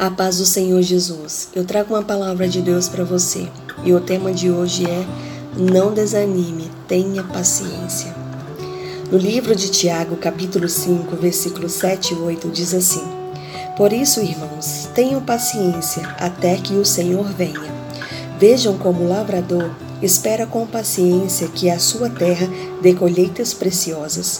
A paz do Senhor Jesus. Eu trago uma palavra de Deus para você e o tema de hoje é Não desanime, tenha paciência. No livro de Tiago, capítulo 5, versículos 7 e 8, diz assim: Por isso, irmãos, tenham paciência até que o Senhor venha. Vejam como o lavrador espera com paciência que a sua terra dê colheitas preciosas.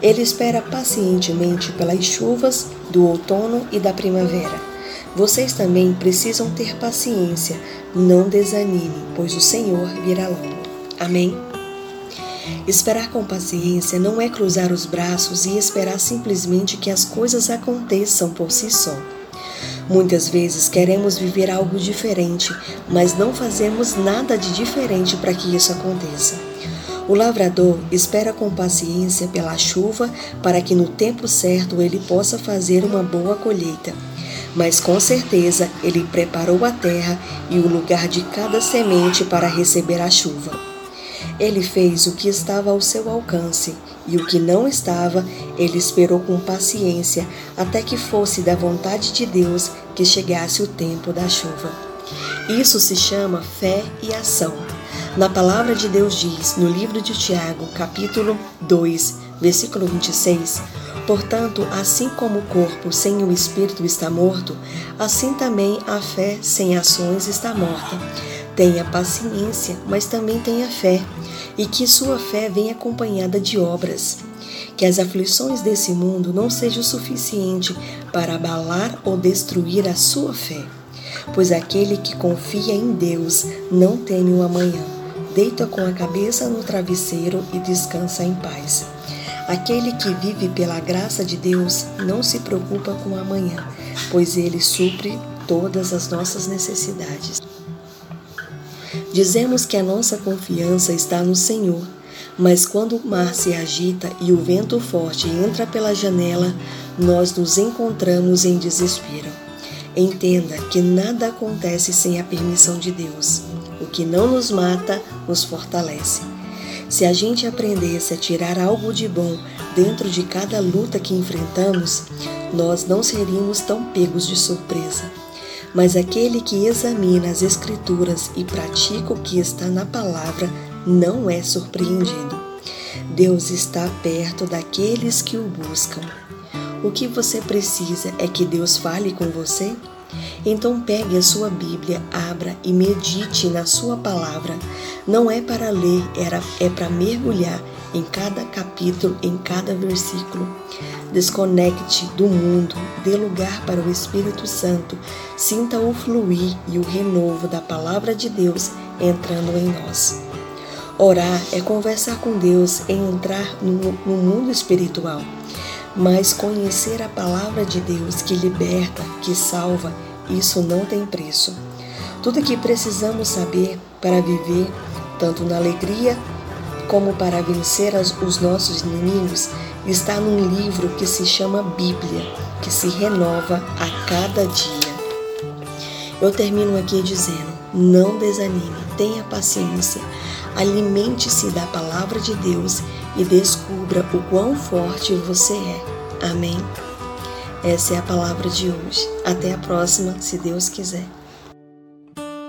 Ele espera pacientemente pelas chuvas do outono e da primavera vocês também precisam ter paciência, não desanime, pois o Senhor virá logo. Amém? Esperar com paciência não é cruzar os braços e esperar simplesmente que as coisas aconteçam por si só. Muitas vezes queremos viver algo diferente, mas não fazemos nada de diferente para que isso aconteça. O lavrador espera com paciência pela chuva para que no tempo certo ele possa fazer uma boa colheita mas com certeza ele preparou a terra e o lugar de cada semente para receber a chuva. Ele fez o que estava ao seu alcance, e o que não estava, ele esperou com paciência até que fosse da vontade de Deus que chegasse o tempo da chuva. Isso se chama fé e ação. Na palavra de Deus diz, no livro de Tiago, capítulo 2, versículo 26, Portanto, assim como o corpo sem o espírito está morto, assim também a fé sem ações está morta. Tenha paciência, mas também tenha fé, e que sua fé venha acompanhada de obras. Que as aflições desse mundo não sejam suficiente para abalar ou destruir a sua fé, pois aquele que confia em Deus não teme o amanhã. Deita com a cabeça no travesseiro e descansa em paz. Aquele que vive pela graça de Deus não se preocupa com amanhã, pois ele supre todas as nossas necessidades. Dizemos que a nossa confiança está no Senhor, mas quando o mar se agita e o vento forte entra pela janela, nós nos encontramos em desespero. Entenda que nada acontece sem a permissão de Deus. O que não nos mata nos fortalece. Se a gente aprendesse a tirar algo de bom dentro de cada luta que enfrentamos, nós não seríamos tão pegos de surpresa. Mas aquele que examina as Escrituras e pratica o que está na palavra não é surpreendido. Deus está perto daqueles que o buscam. O que você precisa é que Deus fale com você? Então pegue a sua Bíblia, abra e medite na sua palavra. Não é para ler, é para mergulhar em cada capítulo, em cada versículo. Desconecte do mundo, dê lugar para o Espírito Santo, sinta o fluir e o renovo da palavra de Deus entrando em nós. Orar é conversar com Deus, é entrar no, no mundo espiritual. Mas conhecer a palavra de Deus que liberta, que salva, isso não tem preço. Tudo que precisamos saber para viver, tanto na alegria como para vencer os nossos inimigos, está num livro que se chama Bíblia, que se renova a cada dia. Eu termino aqui dizendo: não desanime, tenha paciência, alimente-se da palavra de Deus e descubra o quão forte você é. Amém. Essa é a palavra de hoje. Até a próxima, se Deus quiser.